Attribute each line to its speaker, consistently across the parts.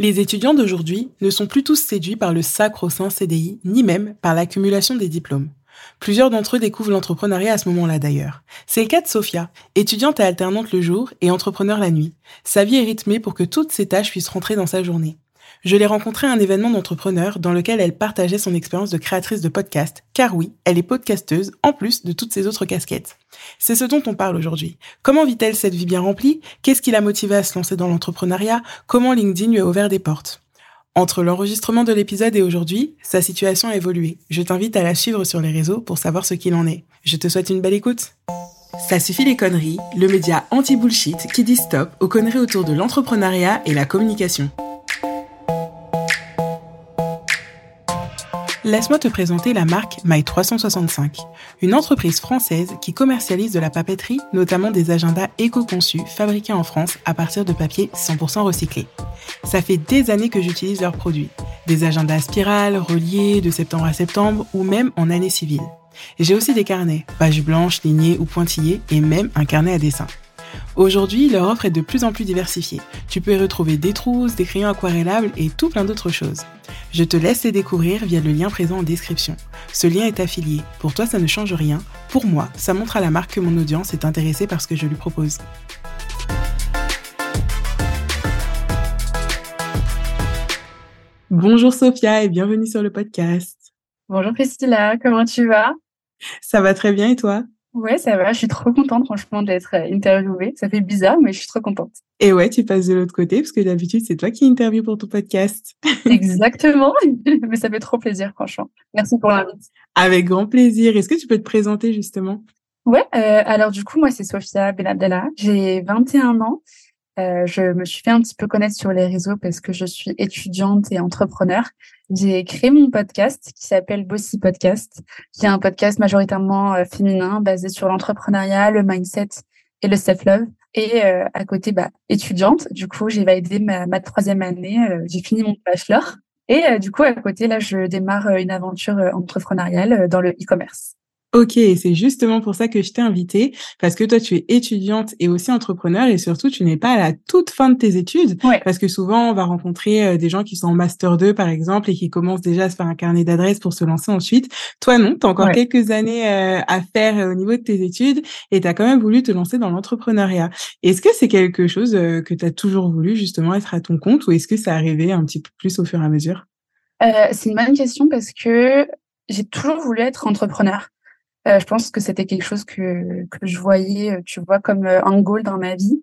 Speaker 1: Les étudiants d'aujourd'hui ne sont plus tous séduits par le sacro-saint CDI, ni même par l'accumulation des diplômes. Plusieurs d'entre eux découvrent l'entrepreneuriat à ce moment-là d'ailleurs. C'est le cas de Sophia, étudiante et alternante le jour et entrepreneur la nuit. Sa vie est rythmée pour que toutes ses tâches puissent rentrer dans sa journée. Je l'ai rencontrée à un événement d'entrepreneur dans lequel elle partageait son expérience de créatrice de podcast, car oui, elle est podcasteuse en plus de toutes ses autres casquettes. C'est ce dont on parle aujourd'hui. Comment vit-elle cette vie bien remplie? Qu'est-ce qui l'a motivée à se lancer dans l'entrepreneuriat? Comment LinkedIn lui a ouvert des portes? Entre l'enregistrement de l'épisode et aujourd'hui, sa situation a évolué. Je t'invite à la suivre sur les réseaux pour savoir ce qu'il en est. Je te souhaite une belle écoute. Ça suffit les conneries, le média anti-bullshit qui dit stop aux conneries autour de l'entrepreneuriat et la communication. Laisse-moi te présenter la marque My365, une entreprise française qui commercialise de la papeterie, notamment des agendas éco-conçus fabriqués en France à partir de papier 100% recyclé. Ça fait des années que j'utilise leurs produits, des agendas spirales, reliés de septembre à septembre ou même en année civile. J'ai aussi des carnets, pages blanches, lignées ou pointillées et même un carnet à dessin. Aujourd'hui, leur offre est de plus en plus diversifiée. Tu peux y retrouver des trousses, des crayons aquarellables et tout plein d'autres choses. Je te laisse les découvrir via le lien présent en description. Ce lien est affilié. Pour toi, ça ne change rien. Pour moi, ça montre à la marque que mon audience est intéressée par ce que je lui propose. Bonjour Sophia et bienvenue sur le podcast.
Speaker 2: Bonjour Priscilla, comment tu vas?
Speaker 1: Ça va très bien et toi?
Speaker 2: Ouais, ça va. Je suis trop contente, franchement, d'être euh, interviewée. Ça fait bizarre, mais je suis trop contente.
Speaker 1: Et ouais, tu passes de l'autre côté, parce que d'habitude, c'est toi qui interviews pour ton podcast.
Speaker 2: Exactement. mais ça fait trop plaisir, franchement. Merci pour l'invitation.
Speaker 1: Avec grand plaisir. Est-ce que tu peux te présenter, justement?
Speaker 2: Ouais, euh, alors du coup, moi, c'est Sophia Benabdallah. J'ai 21 ans. Euh, je me suis fait un petit peu connaître sur les réseaux parce que je suis étudiante et entrepreneur. J'ai créé mon podcast qui s'appelle Bossy Podcast, qui est un podcast majoritairement euh, féminin basé sur l'entrepreneuriat, le mindset et le self-love. Et euh, à côté, bah, étudiante, du coup, j'ai validé ma, ma troisième année, j'ai fini mon bachelor. Et du coup, à côté, là, je démarre une aventure entrepreneuriale dans le e-commerce.
Speaker 1: Ok, c'est justement pour ça que je t'ai invité, parce que toi, tu es étudiante et aussi entrepreneur, et surtout, tu n'es pas à la toute fin de tes études, parce que souvent, on va rencontrer euh, des gens qui sont en master 2, par exemple, et qui commencent déjà à se faire un carnet d'adresses pour se lancer ensuite. Toi, non, tu as encore quelques années euh, à faire euh, au niveau de tes études, et tu as quand même voulu te lancer dans l'entrepreneuriat. Est-ce que c'est quelque chose que tu as toujours voulu, justement, être à ton compte, ou est-ce que ça arrivé un petit peu plus au fur et à mesure?
Speaker 2: C'est une bonne question, parce que j'ai toujours voulu être entrepreneur. Euh, je pense que c'était quelque chose que, que je voyais, euh, tu vois, comme euh, un goal dans ma vie.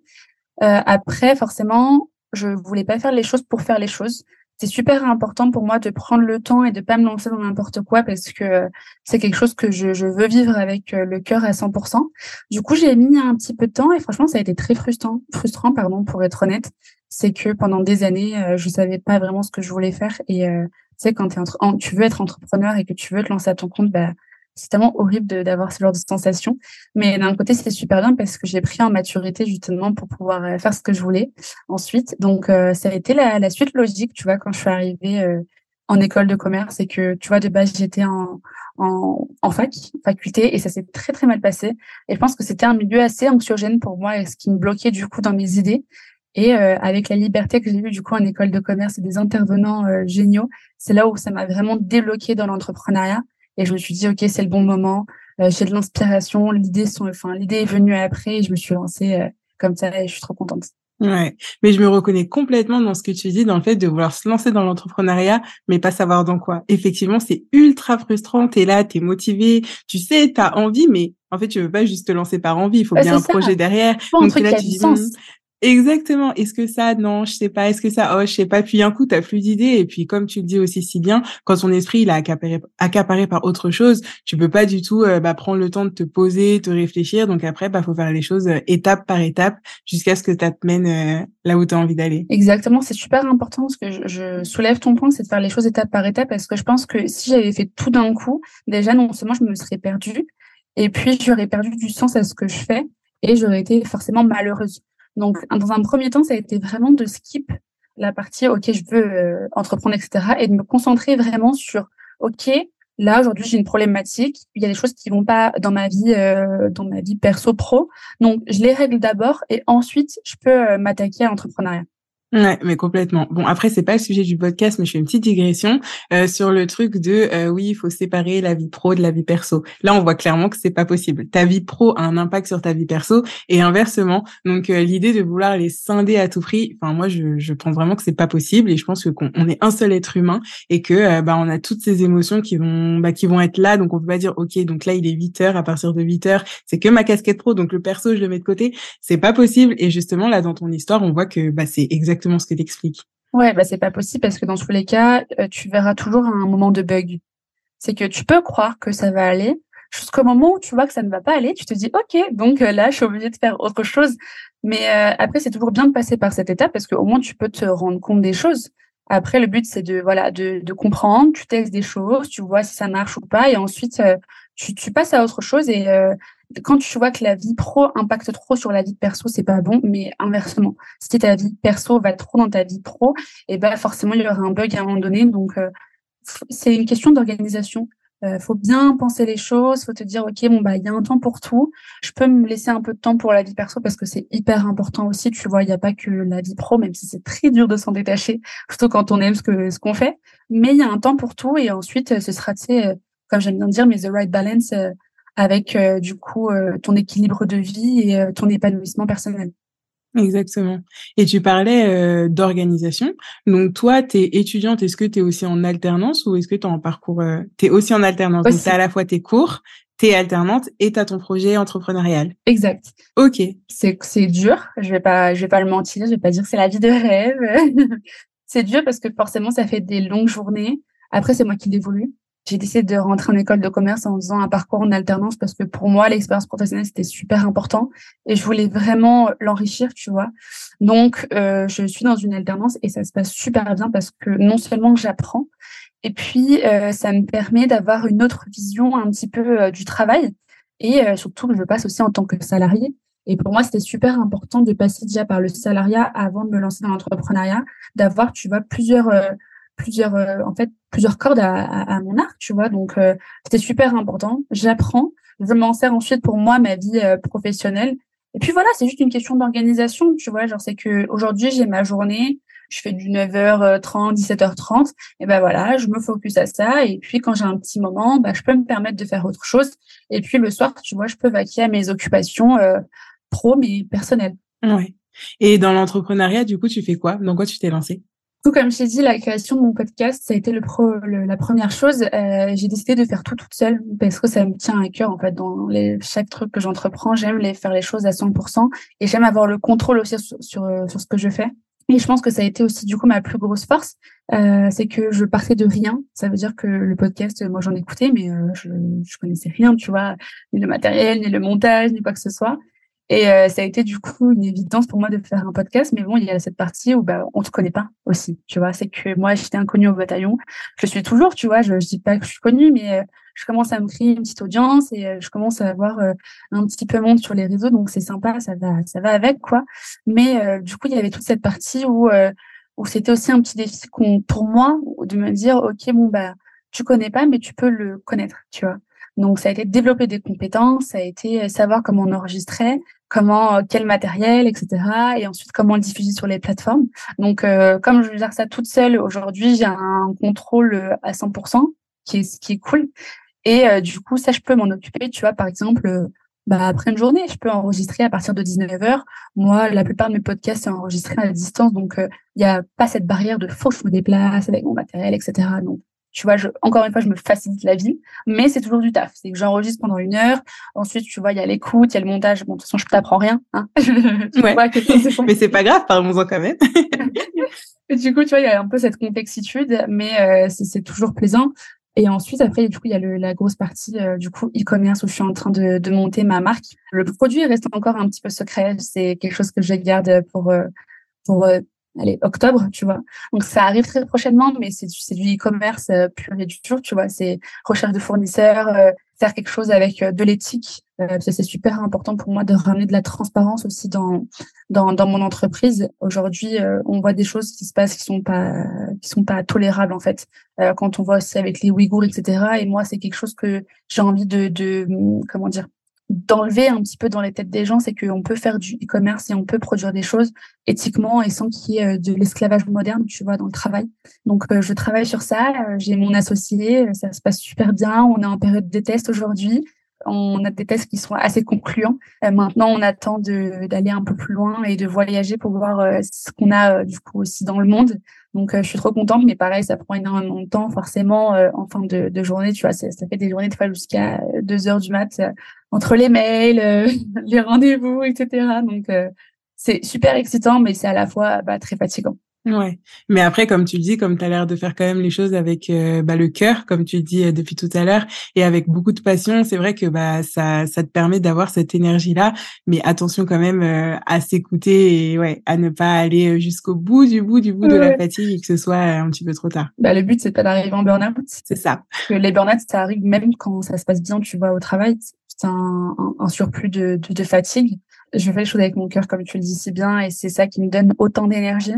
Speaker 2: après, forcément, je voulais pas faire les choses pour faire les choses. C'est super important pour moi de prendre le temps et de pas me lancer dans n'importe quoi parce que c'est quelque chose que je, je, veux vivre avec le cœur à 100%. Du coup, j'ai mis un petit peu de temps et franchement, ça a été très frustrant, frustrant pardon, pour être honnête. C'est que pendant des années, je savais pas vraiment ce que je voulais faire et tu sais, quand es tu veux être entrepreneur et que tu veux te lancer à ton compte, bah, c'est tellement horrible d'avoir ce genre de sensation. Mais d'un côté, c'est super bien parce que j'ai pris en maturité justement pour pouvoir euh, faire ce que je voulais ensuite. Donc, euh, ça a été la, la, suite logique, tu vois, quand je suis arrivée euh, en école de commerce et que, tu vois, de base, j'étais en, en, en, fac, faculté, et ça s'est très, très mal passé. Et je pense que c'était un milieu assez anxiogène pour moi et ce qui me bloquait du coup dans mes idées. Et avec la liberté que j'ai eue du coup en école de commerce et des intervenants géniaux, c'est là où ça m'a vraiment débloqué dans l'entrepreneuriat et je me suis dit, OK, c'est le bon moment. Euh, j'ai de l'inspiration. L'idée sont, enfin, l'idée est venue après et je me suis lancée euh, comme ça et je suis trop contente.
Speaker 1: Ouais, mais je me reconnais complètement dans ce que tu dis, dans le fait de vouloir se lancer dans l'entrepreneuriat, mais pas savoir dans quoi. Effectivement, c'est ultra frustrant. T'es là, t'es motivé, tu sais, t'as envie, mais en fait, tu veux pas juste te lancer par envie. Il faut bien un projet derrière.
Speaker 2: Donc là, tu dis,
Speaker 1: Exactement. Est-ce que ça, non, je sais pas. Est-ce que ça, oh, je sais pas. Puis un coup, t'as plus d'idées. Et puis, comme tu le dis aussi si bien, quand ton esprit il a accaparé, accaparé par autre chose, tu peux pas du tout euh, bah, prendre le temps de te poser, te réfléchir. Donc après, bah faut faire les choses euh, étape par étape jusqu'à ce que ça te mène euh, là où tu as envie d'aller.
Speaker 2: Exactement. C'est super important parce que je, je soulève ton point, c'est de faire les choses étape par étape parce que je pense que si j'avais fait tout d'un coup, déjà non seulement je me serais perdue, et puis j'aurais perdu du sens à ce que je fais et j'aurais été forcément malheureuse. Donc, dans un premier temps, ça a été vraiment de skip la partie OK, je veux euh, entreprendre, etc. et de me concentrer vraiment sur OK, là aujourd'hui j'ai une problématique, il y a des choses qui vont pas dans ma vie, euh, dans ma vie perso pro. Donc, je les règle d'abord et ensuite je peux euh, m'attaquer à l'entrepreneuriat.
Speaker 1: Ouais, mais complètement. Bon, après, c'est pas le sujet du podcast, mais je fais une petite digression euh, sur le truc de euh, oui, il faut séparer la vie pro de la vie perso. Là, on voit clairement que c'est pas possible. Ta vie pro a un impact sur ta vie perso et inversement. Donc, euh, l'idée de vouloir les scinder à tout prix, enfin, moi, je, je pense vraiment que c'est pas possible et je pense que qu'on on est un seul être humain et que euh, bah on a toutes ces émotions qui vont bah qui vont être là. Donc, on peut pas dire ok, donc là, il est 8 heures à partir de 8 heures, c'est que ma casquette pro, donc le perso, je le mets de côté. C'est pas possible. Et justement, là, dans ton histoire, on voit que bah c'est exactement ce que tu expliques.
Speaker 2: Ouais, bah c'est pas possible parce que dans tous les cas, euh, tu verras toujours un moment de bug. C'est que tu peux croire que ça va aller jusqu'au moment où tu vois que ça ne va pas aller, tu te dis OK, donc euh, là je suis obligée de faire autre chose. Mais euh, après c'est toujours bien de passer par cette étape parce qu'au moins tu peux te rendre compte des choses. Après le but c'est de voilà de, de comprendre, tu testes des choses, tu vois si ça marche ou pas et ensuite tu, tu passes à autre chose et quand tu vois que la vie pro impacte trop sur la vie perso, c'est pas bon, mais inversement, si ta vie perso va trop dans ta vie pro, et eh ben forcément il y aura un bug à un moment donné. Donc euh, c'est une question d'organisation. Euh, faut bien penser les choses, faut te dire ok bon bah il y a un temps pour tout. Je peux me laisser un peu de temps pour la vie perso parce que c'est hyper important aussi. Tu vois, il n'y a pas que la vie pro, même si c'est très dur de s'en détacher, surtout quand on aime ce que ce qu'on fait. Mais il y a un temps pour tout et ensuite ce sera tu sais, euh, comme j'aime bien dire, mais the right balance avec euh, du coup euh, ton équilibre de vie et euh, ton épanouissement personnel.
Speaker 1: Exactement. Et tu parlais d'organisation. Donc toi, tu es étudiante, est-ce que tu es aussi en alternance ou est-ce que tu es en parcours tu es aussi en alternance? Donc tu à la fois tes cours, tu es alternante et tu as ton projet entrepreneurial.
Speaker 2: Exact.
Speaker 1: OK.
Speaker 2: C'est c'est dur, je vais pas je vais pas le mentir, je vais pas dire que c'est la vie de rêve. c'est dur parce que forcément ça fait des longues journées. Après c'est moi qui l'évolue j'ai décidé de rentrer en école de commerce en faisant un parcours en alternance parce que pour moi, l'expérience professionnelle, c'était super important et je voulais vraiment l'enrichir, tu vois. Donc, euh, je suis dans une alternance et ça se passe super bien parce que non seulement j'apprends, et puis euh, ça me permet d'avoir une autre vision un petit peu euh, du travail et surtout, je passe aussi en tant que salarié. Et pour moi, c'était super important de passer déjà par le salariat avant de me lancer dans l'entrepreneuriat, d'avoir, tu vois, plusieurs plusieurs euh, en fait plusieurs cordes à, à, mon arc tu vois. Donc euh, c'était super important. J'apprends. Je m'en sers ensuite pour moi ma vie euh, professionnelle. Et puis voilà c'est juste une question d'organisation tu vois. Genre c'est que aujourd'hui j'ai ma journée. Je fais du 9h30 17h30 et ben voilà je me focus à ça. Et puis quand j'ai un petit moment bah je peux me permettre de faire autre chose. Et puis le soir tu vois je peux vaquer à mes occupations pro mais personnelles.
Speaker 1: Ouais. Et dans l'entrepreneuriat du coup tu fais quoi? Dans quoi tu t'es lancé
Speaker 2: comme je t'ai dit, la création de mon podcast, ça a été le, pro, la première chose. Euh, j'ai décidé de faire tout toute seule parce que ça me tient à cœur en fait. Dans les, chaque truc que j'entreprends, j'aime les faire les choses à 100% et j'aime avoir le contrôle aussi sur, sur, sur, ce que je fais. Et je pense que ça a été aussi du coup ma plus grosse force, euh, c'est que je partais de rien. Ça veut dire que le podcast, moi j'en écoutais, mais euh, je, je connaissais rien, tu vois, ni le matériel, ni le montage, ni quoi que ce soit. Et euh, ça a été du coup une évidence pour moi de faire un podcast. Mais bon, il y a cette partie où bah, on te connaît pas aussi. Tu vois, c'est que moi, j'étais inconnue au bataillon. Je suis toujours, tu vois. Je, je dis pas que je suis connue, mais euh, je commence à me créer une petite audience et euh, je commence à avoir un petit peu monde sur les réseaux. Donc c'est sympa, ça va, ça va avec quoi. Mais du coup, il y avait toute cette partie où où c'était aussi un petit défi pour moi de me dire, ok, bon bah, tu connais pas, mais tu peux le connaître, tu vois. Donc, ça a été développer des compétences, ça a été savoir comment on enregistrait, comment, euh, quel matériel, etc. Et ensuite, comment le diffuser sur les plateformes. Donc, euh, comme je gère ça toute seule, aujourd'hui, j'ai un contrôle euh, à 100%, qui est, qui est cool. Et du coup, ça, je peux m'en occuper. Tu vois, par exemple, bah, après une journée, je peux enregistrer à partir de 19h. Moi, la plupart de mes podcasts sont enregistrés à distance, donc il n'y a pas cette barrière de faut que je me déplace avec mon matériel, etc. Donc, tu vois, je, encore une fois, je me facilite la vie, mais c'est toujours du taf. C'est que j'enregistre pendant une heure. Ensuite, tu vois, il y a l'écoute, il y a le montage. Bon, de toute façon, je t'apprends rien. Hein
Speaker 1: ouais. mais c'est pas grave, parlons-en quand même.
Speaker 2: du coup, tu vois, il y a un peu cette complexitude, mais euh, c'est toujours plaisant. Et ensuite, après, du coup, il y a le, la grosse partie euh, du coup e-commerce où je suis en train de, de, monter ma marque. Le produit reste encore un petit peu secret. C'est quelque chose que je garde pour euh, pour allez, octobre, tu vois. Donc ça arrive très prochainement, mais c'est du, du e-commerce euh, pur et dur, tu vois. C'est recherche de fournisseurs, euh, faire quelque chose avec euh, de l'éthique. c'est super important pour moi de ramener de la transparence aussi dans dans, dans mon entreprise. Aujourd'hui, on voit des choses qui se passent qui sont pas qui sont pas tolérables en fait. quand on voit aussi avec les Ouïghours, etc. Et moi, c'est quelque chose que j'ai envie de, de comment dire d'enlever un petit peu dans les têtes des gens, c'est qu'on peut faire du e-commerce et on peut produire des choses éthiquement et sans qu'il y ait de l'esclavage moderne, tu vois, dans le travail. Donc, je travaille sur ça. J'ai mon associé, ça se passe super bien. On est en période de test aujourd'hui. On a des tests qui sont assez concluants. Euh, maintenant, on attend d'aller un peu plus loin et de voyager pour voir euh, ce qu'on a euh, du coup aussi dans le monde. Donc, je suis trop contente, mais pareil, ça prend énormément de temps. Forcément, en fin de, journée, tu vois, ça, fait des journées de fois jusqu'à 2 heures du mat entre les mails, les rendez-vous, etc. Donc, c'est super excitant, mais c'est à la fois bah, très fatigant.
Speaker 1: Ouais. Mais après, comme tu le dis, comme tu as l'air de faire quand même les choses avec euh, bah, le cœur, comme tu le dis euh, depuis tout à l'heure, et avec beaucoup de passion, c'est vrai que bah ça, ça te permet d'avoir cette énergie-là. Mais attention quand même euh, à s'écouter et ouais, à ne pas aller jusqu'au bout du bout du bout de la fatigue et que ce soit un petit peu trop tard.
Speaker 2: Bah, le but, c'est pas d'arriver en burn-out.
Speaker 1: C'est ça.
Speaker 2: que les burn-out, ça arrive même quand ça se passe bien, tu vois, au travail. C'est un, un, surplus de, de, de fatigue. Je fais les choses avec mon cœur, comme tu le dis si bien, et c'est ça qui me donne autant d'énergie.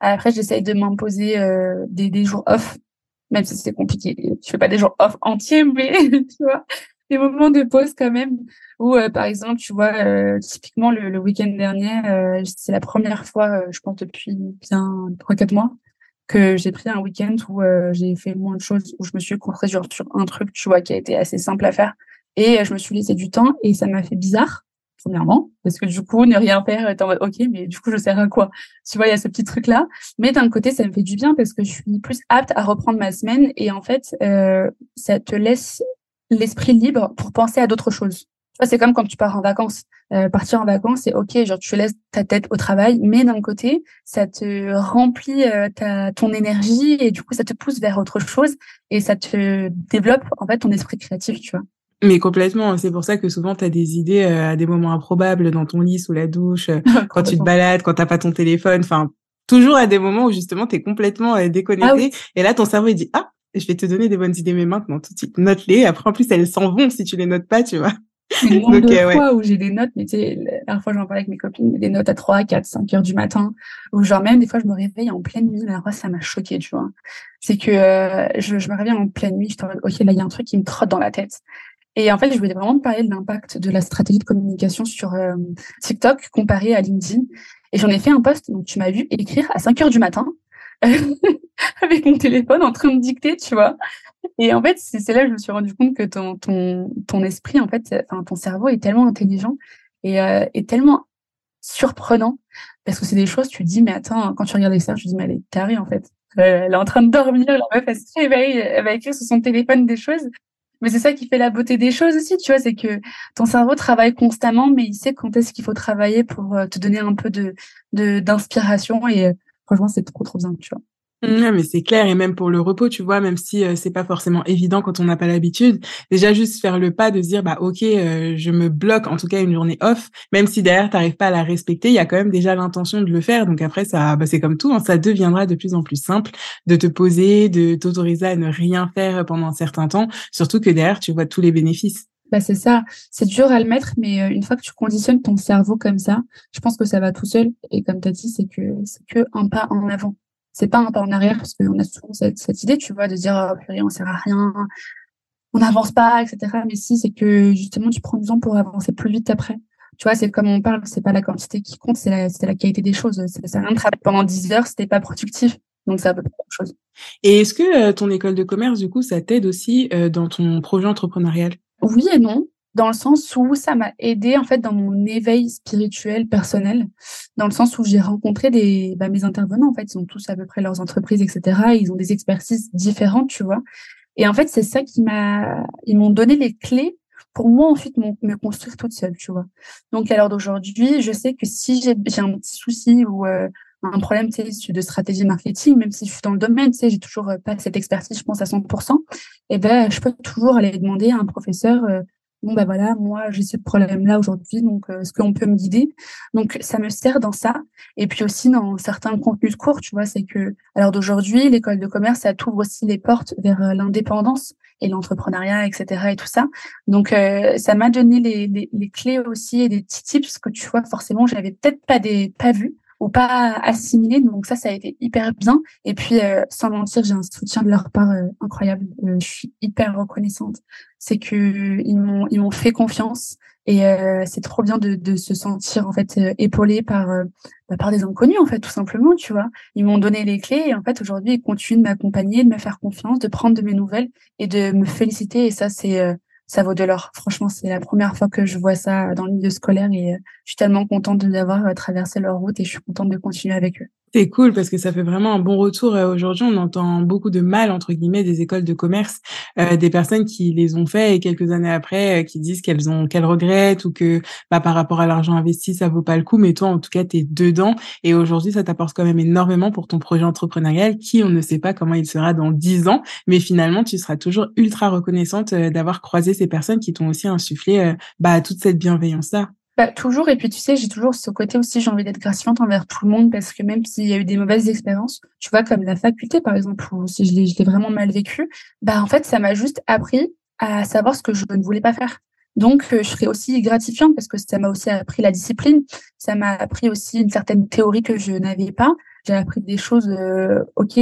Speaker 2: Après, j'essaye de m'imposer euh, des, des jours off, même si c'est compliqué. Je fais pas des jours off entiers, mais tu vois, des moments de pause quand même. Où, euh, par exemple, tu vois, euh, typiquement le, le week-end dernier, euh, c'est la première fois, je pense depuis bien trois quatre mois, que j'ai pris un week-end où j'ai fait moins de choses, où je me suis concentrée sur, sur un truc, tu vois, qui a été assez simple à faire. Et je me suis laissé du temps et ça m'a fait bizarre premièrement, parce que du coup, ne rien faire, est en mode, ok, mais du coup, je sers à quoi? Tu vois, il y a ce petit truc-là. Mais d'un côté, ça me fait du bien parce que je suis plus apte à reprendre ma semaine et en fait, euh, ça te laisse l'esprit libre pour penser à d'autres choses. C'est comme quand tu pars en vacances. Euh, partir en vacances, c'est ok, genre tu laisses ta tête au travail, mais d'un côté, ça te remplit euh, ta, ton énergie et du coup, ça te pousse vers autre chose et ça te développe en fait ton esprit créatif, tu vois.
Speaker 1: Mais complètement, c'est pour ça que souvent tu as des idées euh, à des moments improbables dans ton lit, sous la douche, euh, quand tu te balades, quand t'as pas ton téléphone, enfin toujours à des moments où justement tu es complètement euh, déconnecté ah et là ton cerveau il dit "Ah, je vais te donner des bonnes idées mais maintenant tout de suite note-les." Après en plus elles s'en vont si tu les notes pas, tu vois.
Speaker 2: Le nombre de fois où j'ai des notes, mais tu sais, la fois j'en parlais avec mes copines, des notes à 3, 4, 5 heures du matin, ou genre même des fois je me réveille en pleine nuit, la fois ça m'a choqué, tu vois. C'est que je, je, me réveille en pleine nuit, je te ok là il y a un truc qui me trotte dans la tête. Et en fait, je voulais vraiment te parler de l'impact de la stratégie de communication sur euh, TikTok comparé à LinkedIn. Et j'en ai fait un post, donc tu m'as vu écrire à 5 heures du matin avec mon téléphone en train de dicter, tu vois. Et en fait, c'est là que je me suis rendu compte que ton, ton, ton esprit, en fait, enfin, ton cerveau est tellement intelligent et euh, est tellement surprenant parce que c'est des choses, tu te dis, mais attends, quand tu regardes ça, je dis, mais elle est tarée, en fait. Elle est en train de dormir, la meuf, elle se réveille, elle va écrire sur son téléphone des choses. Mais c'est ça qui fait la beauté des choses aussi, tu vois, c'est que ton cerveau travaille constamment, mais il sait quand est-ce qu'il faut travailler pour euh, te donner un peu de d'inspiration et euh, franchement, c'est trop trop bien, tu vois.
Speaker 1: Mmh, mais c'est clair et même pour le repos, tu vois, même si euh, c'est pas forcément évident quand on n'a pas l'habitude, déjà juste faire le pas de dire bah ok, euh, je me bloque en tout cas une journée off, même si derrière t'arrives pas à la respecter, il y a quand même déjà l'intention de le faire. Donc après ça, bah, c'est comme tout, hein, ça deviendra de plus en plus simple de te poser, de t'autoriser à ne rien faire pendant un certain temps, surtout que derrière tu vois tous les bénéfices.
Speaker 2: Bah c'est ça, c'est dur à le mettre, mais euh, une fois que tu conditionnes ton cerveau comme ça, je pense que ça va tout seul. Et comme tu as dit, c'est que c'est que un pas en avant c'est pas un pas en arrière parce qu'on a souvent cette, cette, idée, tu vois, de dire oh, purée, on sert à rien, on n'avance pas, etc. Mais si, c'est que justement, tu prends du temps pour avancer plus vite après. Tu vois, c'est comme on parle, c'est pas la quantité qui compte, c'est la, la qualité des choses. Ça sert à rien de travailler pendant 10 heures, c'était pas productif. Donc, à peu près la chose.
Speaker 1: Et est-ce que euh, ton école de commerce, du coup, ça t'aide aussi euh, dans ton projet entrepreneurial?
Speaker 2: Oui et non dans le sens où ça m'a aidé en fait dans mon éveil spirituel personnel, dans le sens où j'ai rencontré des bah, mes intervenants en fait ils ont tous à peu près leurs entreprises etc. ils ont des expertises différentes tu vois et en fait c'est ça qui m'a ils m'ont donné les clés pour moi ensuite me construire toute seule tu vois donc à l'heure d'aujourd'hui je sais que si j'ai un petit souci ou euh, un problème de stratégie marketing même si je suis dans le domaine tu sais j'ai toujours euh, pas cette expertise je pense à 100% et ben je peux toujours aller demander à un professeur euh, bon ben voilà, moi j'ai ce problème-là aujourd'hui, donc euh, est-ce qu'on peut me guider? Donc ça me sert dans ça, et puis aussi dans certains contenus courts, tu vois, c'est que l'heure d'aujourd'hui, l'école de commerce, ça t'ouvre aussi les portes vers euh, l'indépendance et l'entrepreneuriat, etc. et tout ça. Donc euh, ça m'a donné les, les, les, clés aussi et des petits tips que tu vois forcément j'avais peut-être pas des pas vu ou pas assimilé. Donc ça, ça a été hyper bien. Et puis, euh, sans mentir, j'ai un soutien de leur part euh, incroyable. Euh, je suis hyper reconnaissante. C'est que ils m'ont ils m'ont fait confiance et c'est trop bien de, de se sentir en fait épaulé par bah, par des inconnus en fait tout simplement. Tu vois, ils m'ont donné les clés et en fait aujourd'hui ils continuent de m'accompagner, de me faire confiance, de prendre de mes nouvelles et de me féliciter. Et ça, c'est ça vaut de l'or. Franchement, c'est la première fois que je vois ça dans le milieu scolaire et euh, je suis tellement contente d'avoir euh, traversé leur route et je suis contente de continuer avec eux.
Speaker 1: C'est cool parce que ça fait vraiment un bon retour. Euh, aujourd'hui, on entend beaucoup de mal, entre guillemets, des écoles de commerce, euh, des personnes qui les ont fait et quelques années après, euh, qui disent qu'elles ont, qu'elles regrettent ou que, bah, par rapport à l'argent investi, ça vaut pas le coup. Mais toi, en tout cas, tu es dedans. Et aujourd'hui, ça t'apporte quand même énormément pour ton projet entrepreneurial qui, on ne sait pas comment il sera dans dix ans. Mais finalement, tu seras toujours ultra reconnaissante d'avoir croisé ces personnes qui t'ont aussi insufflé, bah, toute cette bienveillance-là.
Speaker 2: Bah, toujours, et puis tu sais, j'ai toujours ce côté aussi, j'ai envie d'être gratifiante envers tout le monde parce que même s'il y a eu des mauvaises expériences, tu vois, comme la faculté par exemple, ou si je l'ai vraiment mal vécu, bah en fait, ça m'a juste appris à savoir ce que je ne voulais pas faire. Donc, euh, je serais aussi gratifiante parce que ça m'a aussi appris la discipline, ça m'a appris aussi une certaine théorie que je n'avais pas. J'ai appris des choses, euh, ok,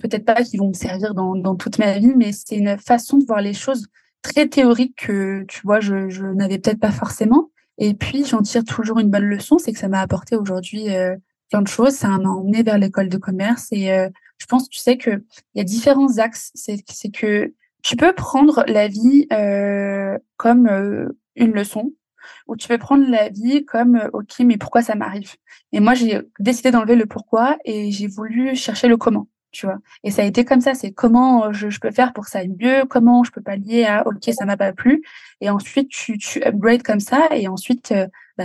Speaker 2: peut-être pas qui vont me servir dans, dans toute ma vie, mais c'est une façon de voir les choses très théorique que, tu vois, je, je n'avais peut-être pas forcément. Et puis, j'en tire toujours une bonne leçon, c'est que ça m'a apporté aujourd'hui euh, plein de choses. Ça m'a emmené vers l'école de commerce. Et euh, je pense, tu sais, qu'il y a différents axes. C'est que tu peux prendre la vie euh, comme euh, une leçon, ou tu peux prendre la vie comme, OK, mais pourquoi ça m'arrive? Et moi, j'ai décidé d'enlever le pourquoi et j'ai voulu chercher le comment tu vois. Et ça a été comme ça, c'est comment euh, je, je, peux faire pour que ça aille mieux, comment je peux pallier à ok ça m'a pas plu, et ensuite tu, tu upgrades comme ça, et ensuite euh, bah,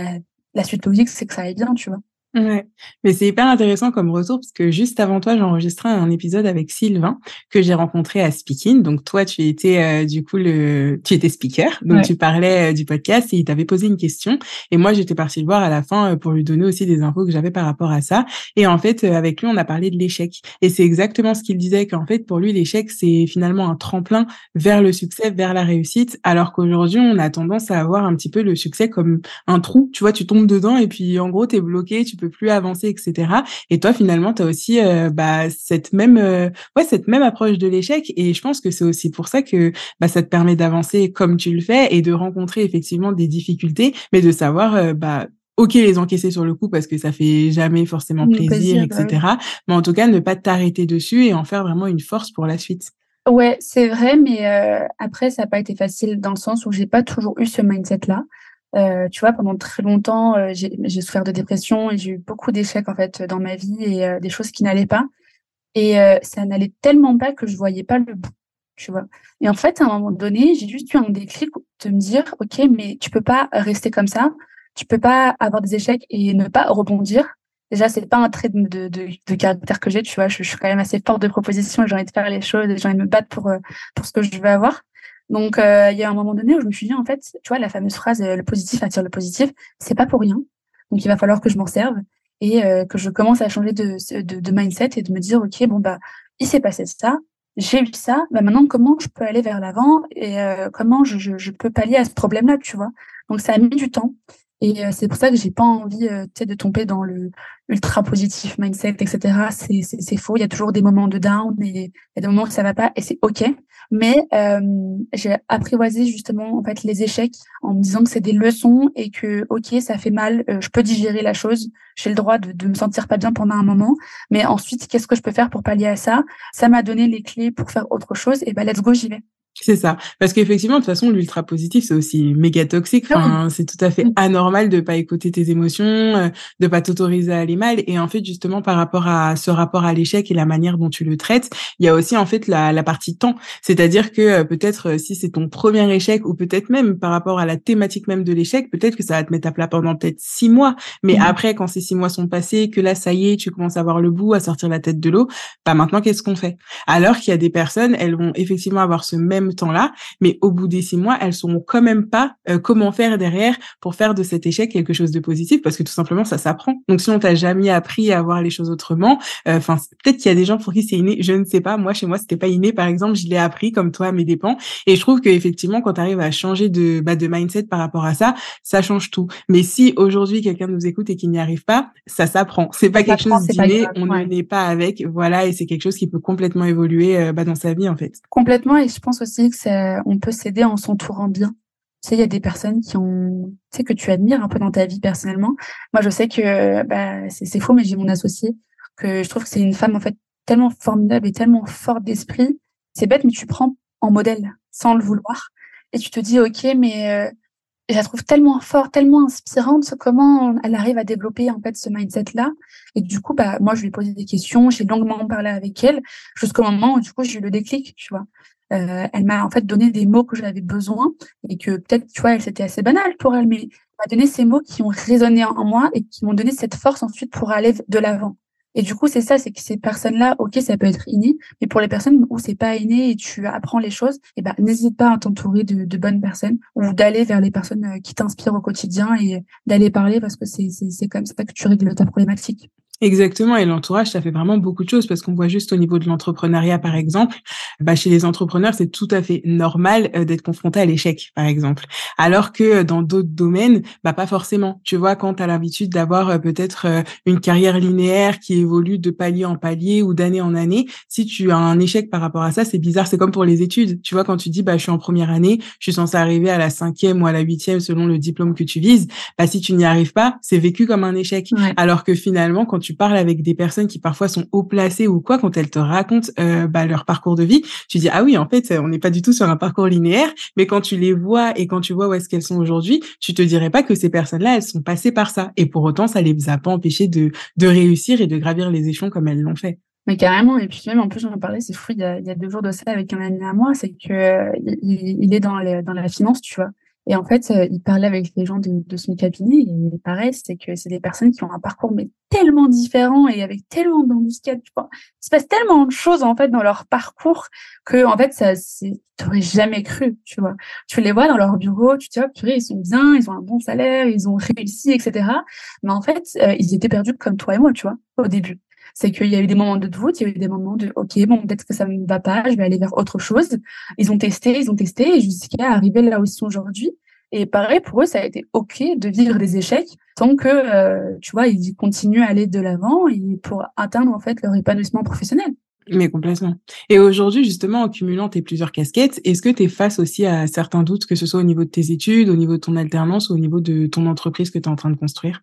Speaker 2: la suite logique c'est que ça aille bien, tu vois.
Speaker 1: Ouais, mais c'est hyper intéressant comme retour parce que juste avant toi, j'ai enregistré un épisode avec Sylvain que j'ai rencontré à Speaking. Donc toi, tu étais euh, du coup le, tu étais speaker, donc tu parlais euh, du podcast et il t'avait posé une question et moi j'étais partie le voir à la fin euh, pour lui donner aussi des infos que j'avais par rapport à ça. Et en fait, avec lui, on a parlé de l'échec et c'est exactement ce qu'il disait qu'en fait pour lui l'échec c'est finalement un tremplin vers le succès, vers la réussite, alors qu'aujourd'hui on a tendance à avoir un petit peu le succès comme un trou. Tu vois, tu tombes dedans et puis en gros t'es bloqué, tu peux plus avancer, etc. Et toi, finalement, tu as aussi euh, bah, cette même euh, ouais cette même approche de l'échec. Et je pense que c'est aussi pour ça que bah, ça te permet d'avancer comme tu le fais et de rencontrer effectivement des difficultés, mais de savoir euh, bah ok les encaisser sur le coup parce que ça fait jamais forcément plaisir, etc. Mais en tout cas ne pas t'arrêter dessus et en faire vraiment une force pour la suite.
Speaker 2: Ouais, c'est vrai, mais après ça n'a pas été facile dans le sens où j'ai pas toujours eu ce mindset là. Euh, tu vois, pendant très longtemps, euh, j'ai souffert de dépression et j'ai eu beaucoup d'échecs en fait dans ma vie et euh, des choses qui n'allaient pas. Et ça n'allait tellement pas que je voyais pas le bout, tu vois. Et en fait, à un moment donné, j'ai juste eu un déclic de me dire, ok, mais tu peux pas rester comme ça, tu peux pas avoir des échecs et ne pas rebondir. Déjà, c'est pas un trait de, caractère que j'ai, tu vois. Je, je, suis quand même assez forte de proposition j'ai envie de faire les choses j'ai envie de me battre pour pour ce que je veux avoir. Donc, euh, il y a un moment donné où je me suis dit, en fait, tu vois, la fameuse phrase euh, le positif attire le positif, c'est pas pour rien. Donc, il va falloir que je m'en serve et euh, que je commence à changer de, mindset et de me dire, OK, bon, bah, il s'est passé ça, j'ai eu ça, bah, maintenant, comment je peux aller vers l'avant et comment je, peux pallier à ce problème-là, tu vois? Donc, ça a mis du temps. Et c'est pour ça que j'ai pas envie de tomber dans le ultra positif mindset, etc. C'est faux. Il y a toujours des moments de down et il y a des moments où ça va pas et c'est ok. Mais euh, j'ai apprivoisé justement les échecs en me disant que c'est des leçons et que ok ça fait mal, euh, je peux digérer la chose, j'ai le droit de, de me sentir pas bien pendant un moment, mais ensuite qu'est-ce que je peux faire pour pallier à ça? Ça m'a donné les clés pour faire autre chose et ben let's go j'y vais.
Speaker 1: C'est ça. Parce qu'effectivement, de toute façon, l'ultra positif, c'est aussi méga toxique. Enfin, c'est tout à fait mm. anormal de pas écouter tes émotions, euh, de pas t'autoriser à aller mal. Et en fait, justement, par rapport à ce rapport à l'échec et la manière dont tu le traites, il y a aussi, en fait, la, la partie temps. C'est-à-dire que euh, peut-être euh, si c'est ton premier échec ou peut-être même par rapport à la thématique même de l'échec, peut-être que ça va te mettre à plat pendant peut-être six mois. Mais mm. après, quand ces six mois sont passés, que là, ça y est, tu commences à voir le bout, à sortir la tête de l'eau, bah maintenant, qu'est-ce qu'on fait? Alors qu'il y a des personnes, elles vont effectivement avoir ce même même temps-là, mais au bout des six mois, elles sauront quand même pas euh, comment faire derrière pour faire de cet échec quelque chose de positif, parce que tout simplement, ça s'apprend. Donc, si on t'a jamais appris à voir les choses autrement, euh, enfin, peut-être qu'il y a des gens pour qui c'est inné, je ne sais pas. Moi, chez moi, c'était pas inné. Par exemple, je l'ai appris comme toi à mes dépens, et je trouve que effectivement, quand tu arrives à changer de, bah, de mindset par rapport à ça, ça change tout. Mais si aujourd'hui quelqu'un nous écoute et qu'il n'y arrive pas, ça s'apprend. C'est pas quelque chose d'inné, on ne n'est pas avec, voilà, et c'est quelque chose qui peut complètement évoluer euh, bah, dans sa vie en fait.
Speaker 2: Complètement, et je pense aussi on peut s'aider en s'entourant bien. Tu sais, il y a des personnes qui ont, tu sais, que tu admires un peu dans ta vie personnellement. Moi, je sais que, bah, c'est faux, mais j'ai mon associé, que je trouve que c'est une femme, en fait, tellement formidable et tellement forte d'esprit. C'est bête, mais tu prends en modèle, sans le vouloir. Et tu te dis, OK, mais euh, je la trouve tellement forte, tellement inspirante, comment elle arrive à développer en fait ce mindset-là? Et du coup, bah moi, je lui ai posé des questions, j'ai longuement parlé avec elle, jusqu'au moment où du coup j'ai eu le déclic, tu vois. Euh, elle m'a en fait donné des mots que j'avais besoin et que peut-être, tu vois, c'était assez banal pour elle, mais elle m'a donné ces mots qui ont résonné en moi et qui m'ont donné cette force ensuite pour aller de l'avant. Et du coup, c'est ça, c'est que ces personnes-là, ok, ça peut être inné, mais pour les personnes où c'est pas inné et tu apprends les choses, eh ben, n'hésite pas à t'entourer de, de, bonnes personnes ou d'aller vers les personnes euh, qui t'inspirent au quotidien et d'aller parler parce que c'est, c'est, c'est comme ça que tu règles ta problématique.
Speaker 1: Exactement, et l'entourage, ça fait vraiment beaucoup de choses parce qu'on voit juste au niveau de l'entrepreneuriat, par exemple, bah, chez les entrepreneurs, c'est tout à fait normal euh, d'être confronté à l'échec, par exemple. Alors que euh, dans d'autres domaines, bah, pas forcément. Tu vois, quand tu as l'habitude d'avoir euh, peut-être une carrière linéaire qui évolue de palier en palier ou d'année en année, si tu as un échec par rapport à ça, c'est bizarre. C'est comme pour les études. Tu vois, quand tu dis, bah, je suis en première année, je suis censé arriver à la cinquième ou à la huitième selon le diplôme que tu vises, bah, si tu n'y arrives pas, c'est vécu comme un échec. Alors que finalement, quand tu parles avec des personnes qui parfois sont haut placées ou quoi, quand elles te racontent euh, bah, leur parcours de vie, tu dis ah oui, en fait, on n'est pas du tout sur un parcours linéaire, mais quand tu les vois et quand tu vois où est-ce qu'elles sont aujourd'hui, tu te dirais pas que ces personnes-là, elles sont passées par ça. Et pour autant, ça les a pas empêchées de, de réussir et de gravir les échelons comme elles l'ont fait.
Speaker 2: Mais carrément, et puis même en plus j'en parlais, c'est fou, il y, a, il y a deux jours de ça avec un ami à moi, c'est que il, il, est dans, les, dans la finance, tu vois. Et en fait, euh, il parlait avec les gens de, de son cabinet et pareil, c'est que c'est des personnes qui ont un parcours mais tellement différent et avec tellement d'embuscades, tu vois. Il se passe tellement de choses en fait dans leur parcours que en fait ça, t'aurais jamais cru, tu vois. Tu les vois dans leur bureau, tu te dis, oh, purée, ils sont bien, ils ont un bon salaire, ils ont réussi, etc. Mais en fait, euh, ils étaient perdus comme toi et moi, tu vois, au début c'est qu'il y a eu des moments de doute, il y a eu des moments de OK, bon, peut-être que ça ne va pas, je vais aller vers autre chose. Ils ont testé, ils ont testé, jusqu'à arriver là où ils sont aujourd'hui. Et pareil, pour eux, ça a été OK de vivre des échecs tant que, euh, tu vois, ils continuent à aller de l'avant et pour atteindre, en fait, leur épanouissement professionnel.
Speaker 1: Mais complètement. Et aujourd'hui, justement, en cumulant tes plusieurs casquettes, est-ce que tu es face aussi à certains doutes, que ce soit au niveau de tes études, au niveau de ton alternance ou au niveau de ton entreprise que tu es en train de construire?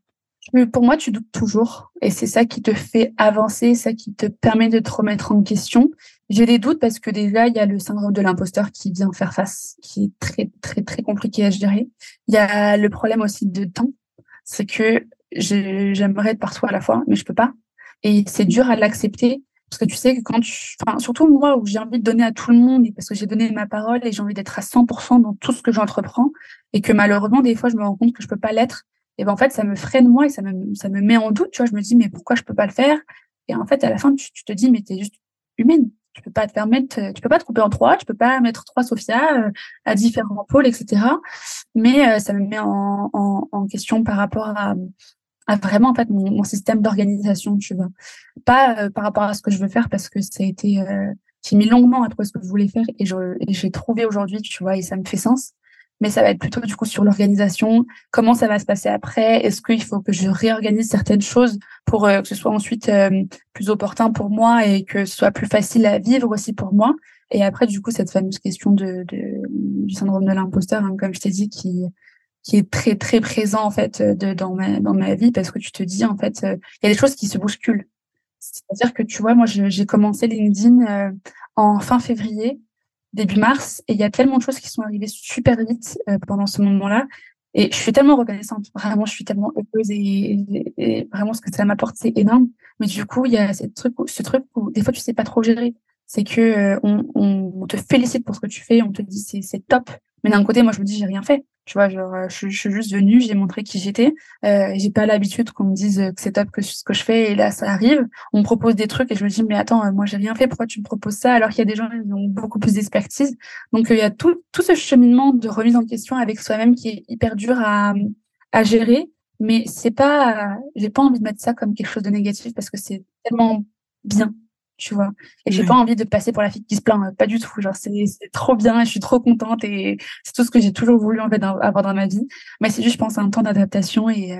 Speaker 2: Pour moi, tu doutes toujours. Et c'est ça qui te fait avancer, ça qui te permet de te remettre en question. J'ai des doutes parce que déjà, il y a le syndrome de l'imposteur qui vient faire face, qui est très, très, très compliqué à gérer. Il y a le problème aussi de temps. C'est que j'aimerais être partout à la fois, mais je peux pas. Et c'est dur à l'accepter. Parce que tu sais que quand tu, enfin, surtout moi où j'ai envie de donner à tout le monde parce que j'ai donné ma parole et j'ai envie d'être à 100% dans tout ce que j'entreprends et que malheureusement, des fois, je me rends compte que je peux pas l'être et ben en fait ça me freine moi et ça me ça me met en doute tu vois. Je me dis mais pourquoi je peux pas le faire? Et en fait à la fin tu, te dis mais tu es juste humaine. Tu peux pas te permettre tu peux pas te couper en trois tu peux pas mettre trois Sophia euh, à différents pôles etc mais euh, ça me met en, question par rapport à, vraiment en fait mon, système d'organisation tu vois. Pas euh, par rapport à ce que je veux faire parce que ça a été j'ai mis longuement à trouver ce que je voulais faire et j'ai trouvé aujourd'hui tu vois et ça me fait sens mais ça va être plutôt du coup sur l'organisation, comment ça va se passer après, est-ce qu'il faut que je réorganise certaines choses pour euh, que ce soit ensuite euh, plus opportun pour moi et que ce soit plus facile à vivre aussi pour moi? Et après, du coup, cette fameuse question de, de du syndrome de l'imposteur, hein, comme je t'ai dit, qui qui est très très présent en fait de, dans ma dans ma vie parce que tu te dis en fait euh, il y a des choses qui se bousculent. C'est-à-dire que tu vois, moi j'ai commencé LinkedIn en fin février début mars et il y a tellement de choses qui sont arrivées super vite euh, pendant ce moment-là. Et je suis tellement reconnaissante. Vraiment je suis tellement heureuse et, vraiment ce que ça m'apporte c'est énorme. Mais du coup il y a ce truc ce truc où des fois tu sais pas trop gérer. C'est que euh, on, on, te félicite pour ce que tu fais on te dit c'est top. Mais d'un côté moi je me dis j'ai rien fait Tu vois, genre, euh, je, je suis juste venue, j'ai montré qui j'étais. Euh, j'ai pas l'habitude qu'on me dise que c'est top que ce que je fais. Et là, ça arrive. On me propose des trucs et je me dis, mais attends, euh, moi, j'ai rien fait. Pourquoi tu me proposes ça alors qu'il y a des gens qui ont beaucoup plus d'expertise? Donc, il y a tout, tout ce cheminement de remise en question avec soi-même qui est hyper dur à, à gérer. Mais c'est pas, j'ai pas envie de mettre ça comme quelque chose de négatif parce que c'est tellement bien tu vois. Et j'ai pas envie de passer pour la fille qui se plaint, pas du tout. Genre, c'est trop bien, je suis trop contente et c'est tout ce que j'ai toujours voulu en fait avoir dans ma vie. Mais c'est juste, je pense, un temps d'adaptation et,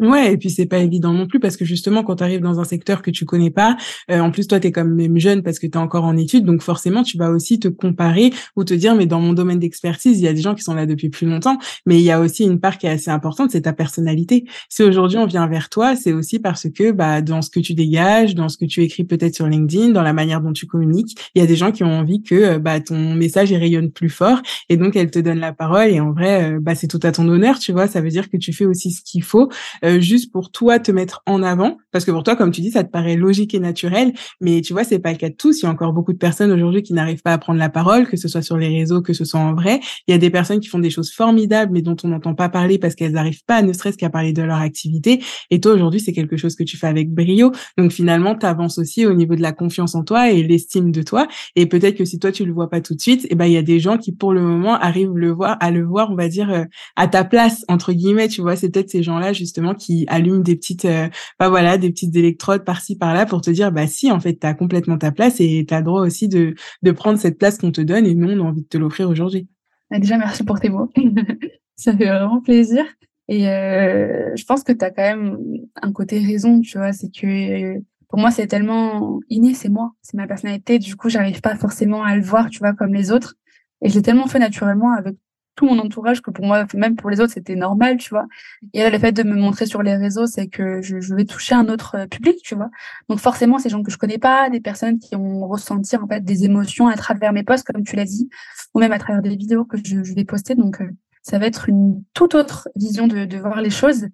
Speaker 1: Ouais, et puis c'est pas évident non plus parce que justement quand tu arrives dans un secteur que tu connais pas, euh, en plus toi tu es comme même jeune parce que tu es encore en études, donc forcément tu vas aussi te comparer ou te dire mais dans mon domaine d'expertise, il y a des gens qui sont là depuis plus longtemps, mais il y a aussi une part qui est assez importante, c'est ta personnalité. Si aujourd'hui on vient vers toi, c'est aussi parce que bah dans ce que tu dégages, dans ce que tu écris peut-être sur LinkedIn, dans la manière dont tu communiques, il y a des gens qui ont envie que euh, bah ton message rayonne plus fort et donc elles te donnent la parole et en vrai euh, bah c'est tout à ton honneur, tu vois, ça veut dire que tu fais aussi ce qu'il faut euh, juste pour toi te mettre en avant. Parce que pour toi comme tu dis ça te paraît logique et naturel. Mais tu vois c'est pas le cas de tous. Il y a encore beaucoup de personnes aujourd'hui qui n'arrivent pas à prendre la parole que ce soit sur les réseaux que ce soit en vrai. Il y a des personnes qui font des choses formidables mais dont on n'entend pas parler parce qu'elles n'arrivent pas ne serait-ce qu'à parler de leur activité. Et toi aujourd'hui c'est quelque chose que tu fais avec brio. Donc finalement tu avances aussi au niveau de la confiance en toi et l'estime de toi. Et peut-être que si toi tu le vois pas tout de suite et eh ben il y a des gens qui pour le moment arrivent le voir à le voir on va dire euh, à ta place entre guillemets. Tu vois c'est peut-être ces gens-là justement qui allument des petites, euh, bah voilà, des petites électrodes par-ci par-là pour te dire, bah si, en fait, tu as complètement ta place et tu as le droit aussi de, de prendre cette place qu'on te donne et nous, on a envie de te l'offrir aujourd'hui.
Speaker 2: Bah, déjà, merci pour tes mots. Ça fait vraiment plaisir. Et euh, je pense que tu as quand même un côté raison, tu vois, c'est que pour moi, c'est tellement inné, c'est moi, c'est ma personnalité. Du coup, j'arrive pas forcément à le voir, tu vois, comme les autres. Et je l'ai tellement fait naturellement avec tout mon entourage que pour moi, même pour les autres, c'était normal, tu vois. Et là, le fait de me montrer sur les réseaux, c'est que je, je, vais toucher un autre euh, public, tu vois. Donc forcément, ces gens que je connais pas, des personnes qui ont ressenti en fait des émotions à travers mes posts, comme tu l'as dit, ou même à travers des vidéos que je, je vais poster. Donc euh, ça va être une toute autre vision de, de voir les choses.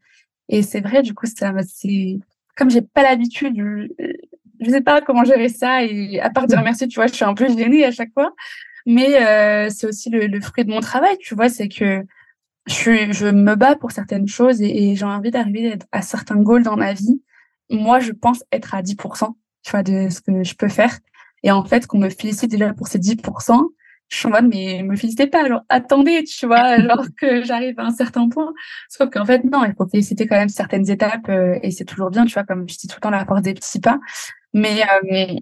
Speaker 2: Et c'est vrai, du coup, ça, c'est comme j'ai pas l'habitude, je, je sais pas comment gérer ça. Et à part dire merci, tu vois, je suis un peu gênée à chaque fois mais euh, c'est aussi le, le, fruit de mon travail, tu vois, c'est que je, je me bats pour certaines choses et, j'ai envie d'arriver à certains goals dans ma vie. Moi, je pense être à 10%, tu vois, de ce que je peux faire. Et en fait, qu'on me félicite déjà pour ces 10%, je suis en mode, mais me félicitez pas, genre, attendez, tu vois, genre que j'arrive à un certain point. Sauf qu'en fait, non, il faut féliciter quand même certaines étapes euh, et c'est toujours bien, tu vois, comme je dis tout le temps, la force des petits pas. Mais, euh,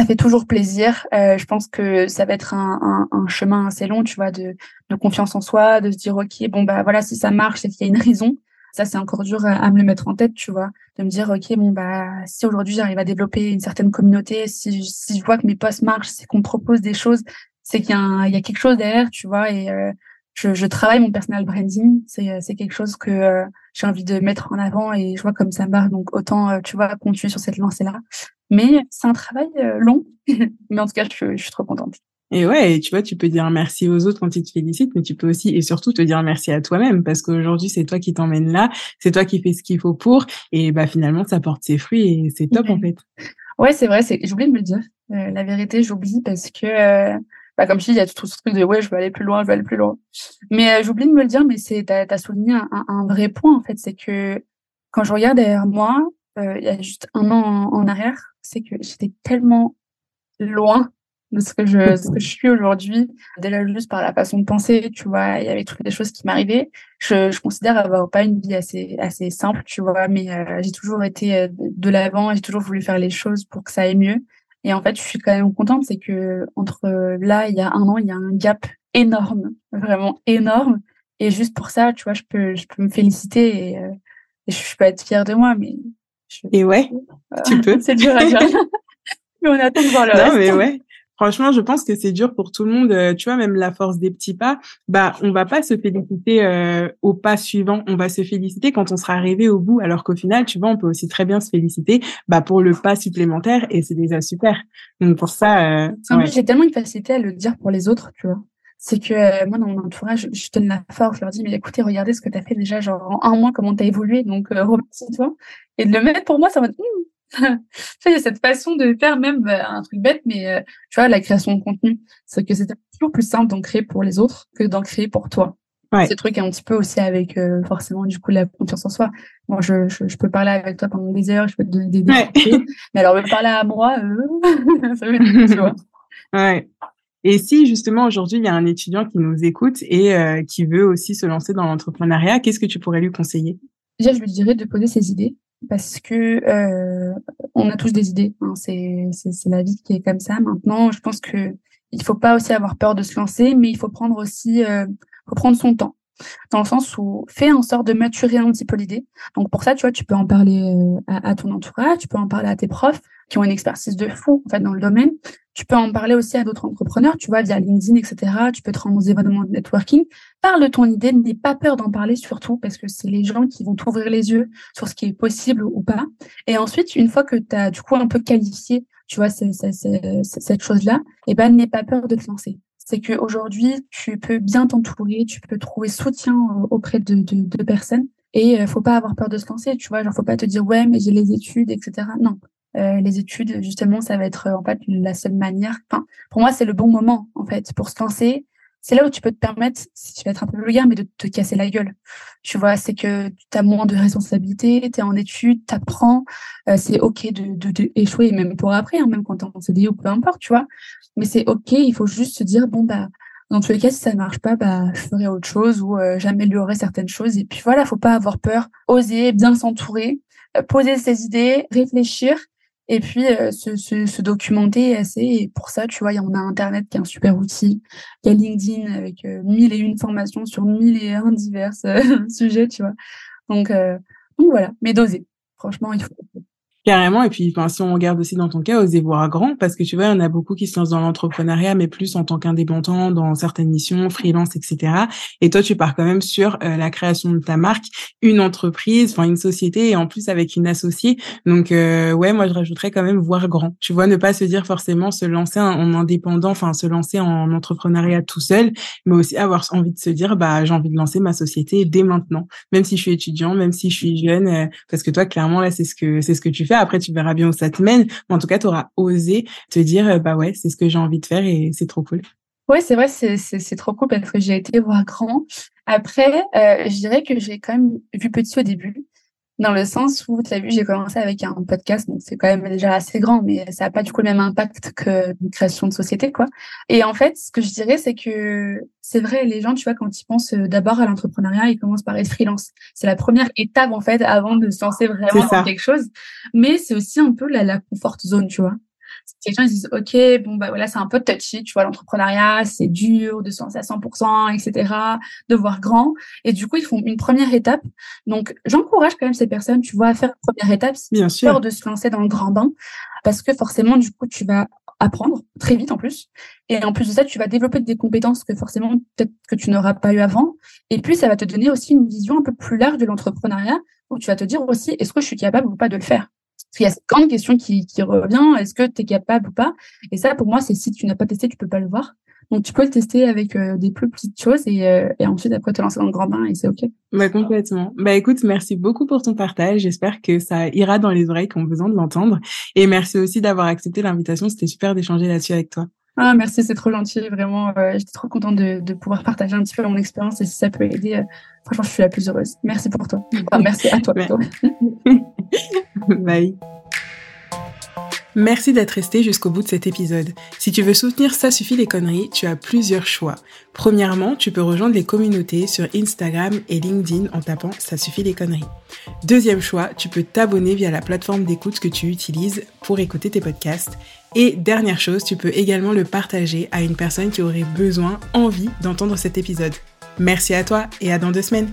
Speaker 2: ça fait toujours plaisir. Euh, je pense que ça va être un, un, un, chemin assez long, tu vois, de, de, confiance en soi, de se dire, OK, bon, bah voilà, si ça marche, c'est qu'il y a une raison. Ça, c'est encore dur à, me le mettre en tête, tu vois, de me dire, OK, bon, bah, si aujourd'hui j'arrive à développer une certaine communauté, si, si je vois que mes posts marchent, c'est qu'on propose des choses, c'est qu'il y, y, a quelque chose derrière, tu vois, et euh, je, je, travaille mon personal branding. C'est, c'est quelque chose que euh, j'ai envie de mettre en avant et je vois comme ça marche. Donc, autant, euh, tu vois, continuer sur cette lancée-là. Mais c'est un travail euh, long. mais en tout cas, je, je, suis trop contente.
Speaker 1: Et ouais, tu vois, tu peux dire merci aux autres quand ils te félicitent, mais tu peux aussi et surtout te dire merci à toi-même parce qu'aujourd'hui, c'est toi qui t'emmènes là, c'est toi qui fais ce qu'il faut pour et bah finalement, ça porte ses fruits et c'est top en fait.
Speaker 2: Ouais, c'est vrai, c'est j'oublie de me le dire. Euh, la vérité, j'oublie parce que euh, bah, comme je dis, il y a tout ce truc de ouais, je veux aller plus loin, je veux aller plus loin. Mais j'oublie de me le dire, mais c'est t'as as souligné un, un, vrai point en fait, c'est que quand je regarde derrière moi, il y a juste un an en, arrière, c'est que j'étais tellement loin de ce que je, ce que je suis aujourd'hui. Déjà juste par la façon de penser, tu vois, il y avait toutes les choses qui m'arrivaient. Je, je considère avoir pas une vie assez, assez simple, tu vois, mais euh, j'ai toujours été euh, de l'avant, j'ai toujours voulu faire les choses pour que ça aille mieux. Et en fait, je suis quand même contente, c'est que entre là, il y a un an, il y a un gap énorme, vraiment énorme. Et juste pour ça, tu vois, je peux, je peux me féliciter et, euh, et je peux être fière de moi, mais
Speaker 1: et ouais, tu peux.
Speaker 2: c'est dur à dire. mais on attend de voir le
Speaker 1: non, mais ouais. Franchement, je pense que c'est dur pour tout le monde. Euh, tu vois, même la force des petits pas, bah, on va pas se féliciter euh, au pas suivant. On va se féliciter quand on sera arrivé au bout. Alors qu'au final, tu vois, on peut aussi très bien se féliciter bah, pour le pas supplémentaire et c'est déjà super. Donc pour ça. Euh,
Speaker 2: ouais. J'ai tellement une facilité à le dire pour les autres, tu vois c'est que euh, moi dans mon entourage je, donne la force je leur dis mais écoutez regardez ce que tu as fait déjà genre en un mois comment tu as évolué donc euh, remercie-toi et de le mettre pour moi ça va hmm. il y a cette façon de faire même euh, un truc bête mais euh, tu vois la création de contenu c'est que c'est toujours plus simple d'en créer pour les autres que d'en créer pour toi Ouais. Ce truc un petit peu aussi avec euh, forcément du coup la confiance en soi. Moi, je, je, peux parler avec toi pendant des heures, je peux te donner des idées. mais alors me parler à moi, euh, ça veut tu vois.
Speaker 1: Ouais. Et si justement aujourd'hui il y a un étudiant qui nous écoute et euh, qui veut aussi se lancer dans l'entrepreneuriat, qu'est-ce que tu pourrais lui conseiller?
Speaker 2: Déjà, je lui dirais de poser ses idées parce que on a tous des idées. Hein. C'est la vie qui est comme ça. Maintenant, je pense que il faut pas aussi avoir peur de se lancer, mais il faut prendre aussi faut prendre son temps dans le sens où fais en sorte de maturer un petit peu l'idée. Donc pour ça, tu vois, tu peux en parler euh, à, ton entourage, tu peux en parler à tes profs qui ont une expertise de fou en fait dans le domaine. Tu peux en parler aussi à d'autres entrepreneurs, tu vois, via LinkedIn, etc. Tu peux te rendre aux événements de networking. Parle de ton idée, n'aie pas peur d'en parler surtout parce que c'est les gens qui vont t'ouvrir les yeux sur ce qui est possible ou pas. Et ensuite, une fois que tu as du coup un peu qualifié, tu vois, cette chose-là, eh ben, n'aie pas peur de te lancer c'est qu'aujourd'hui, tu peux bien t'entourer, tu peux trouver soutien auprès de, de, personnes et euh, faut pas avoir peur de se lancer, tu vois, genre faut pas te dire ouais mais j'ai les études, etc. Non, euh, les études justement ça va être en fait la seule manière. Enfin, pour moi c'est le bon moment en fait pour se lancer. C'est là où tu peux te permettre, si tu vas être un peu vulgaire, mais de te casser la gueule. Tu vois, c'est que tu as moins de responsabilités, tu es en études, tu apprends, euh, c'est OK de, de, de, échouer, même pour après, hein, même quand tu en CDI ou peu importe, tu vois. Mais c'est OK, il faut juste se dire, bon, bah, dans tous les cas, si ça ne marche pas, bah, je ferai autre chose ou euh, j'améliorerai certaines choses. Et puis voilà, faut pas avoir peur, oser, bien s'entourer, euh, poser ses idées, réfléchir et puis euh, se, se, se, documenter assez. Et pour ça, tu vois, on a Internet qui est un super outil. Il y a LinkedIn avec mille et une formations sur mille et un divers sujets, tu vois. Donc, donc voilà, mais doser. Franchement, il faut.
Speaker 1: Carrément. Et puis, enfin, si on regarde aussi dans ton cas, oser voir grand, parce que tu vois, il y en a beaucoup qui se lancent dans l'entrepreneuriat, mais plus en tant qu'indépendant, dans certaines missions, freelance, etc. Et toi, tu pars quand même sur euh, la création de ta marque, une entreprise, enfin, une société, et en plus avec une associée. Donc, euh, ouais, moi, je rajouterais quand même voir grand. Tu vois, ne pas se dire forcément se lancer en indépendant, enfin, se lancer en entrepreneuriat tout seul, mais aussi avoir envie de se dire, bah, j'ai envie de lancer ma société dès maintenant, même si je suis étudiant, même si je suis jeune, euh, parce que toi, clairement, là, c'est ce que, c'est ce que tu fais après, tu verras bien où ça te mène. en tout cas, tu auras osé te dire, euh, bah ouais, c'est ce que j'ai envie de faire et c'est trop cool.
Speaker 2: Ouais, c'est vrai, c'est trop cool parce que j'ai été voir grand. Après, euh, je dirais que j'ai quand même vu petit au début dans le sens où, tu as vu, j'ai commencé avec un podcast, donc c'est quand même déjà assez grand, mais ça n'a pas du coup le même impact que une création de société, quoi. Et en fait, ce que je dirais, c'est que c'est vrai, les gens, tu vois, quand ils pensent euh, d'abord à l'entrepreneuriat, ils commencent par être freelance. C'est la première étape, en fait, avant de se lancer vraiment dans quelque chose. Mais c'est aussi un peu la, la comfort zone, tu vois les gens ils disent ok bon bah voilà c'est un peu touchy tu vois l'entrepreneuriat c'est dur de se lancer à 100% etc de voir grand. Et du coup ils font une première étape. Donc j'encourage quand même ces personnes tu vois à faire une première étape
Speaker 1: bien sûr.
Speaker 2: peur de se lancer dans le grand bain parce que forcément du coup tu vas apprendre très vite en plus. Et en plus de ça tu vas développer des compétences que forcément peut-être que tu n'auras pas eu avant. Et puis ça va te donner aussi une vision un peu plus large de l'entrepreneuriat où tu vas te dire aussi est-ce que je suis capable ou pas de le faire? Parce qu'il y a cette grande question qui, qui revient, est-ce que tu es capable ou pas? Et ça, pour moi, c'est si tu n'as pas testé, tu peux pas le voir. Donc, tu peux le tester avec euh, des plus petites choses et, euh, et, ensuite, après, te lancer dans le grand bain et c'est OK.
Speaker 1: Bah, complètement. Bah, écoute, merci beaucoup pour ton partage. J'espère que ça ira dans les oreilles qui ont besoin de l'entendre. Et merci aussi d'avoir accepté l'invitation. C'était super d'échanger là-dessus avec toi.
Speaker 2: Ah, merci, c'est trop gentil. Vraiment, euh, j'étais trop contente de, de, pouvoir partager un petit peu mon expérience et si ça peut aider, euh, franchement, je suis la plus heureuse. Merci pour toi. Enfin, merci à toi.
Speaker 1: Bye. Merci d'être resté jusqu'au bout de cet épisode. Si tu veux soutenir Ça suffit les conneries, tu as plusieurs choix. Premièrement, tu peux rejoindre les communautés sur Instagram et LinkedIn en tapant Ça suffit les conneries. Deuxième choix, tu peux t'abonner via la plateforme d'écoute que tu utilises pour écouter tes podcasts. Et dernière chose, tu peux également le partager à une personne qui aurait besoin, envie d'entendre cet épisode. Merci à toi et à dans deux semaines.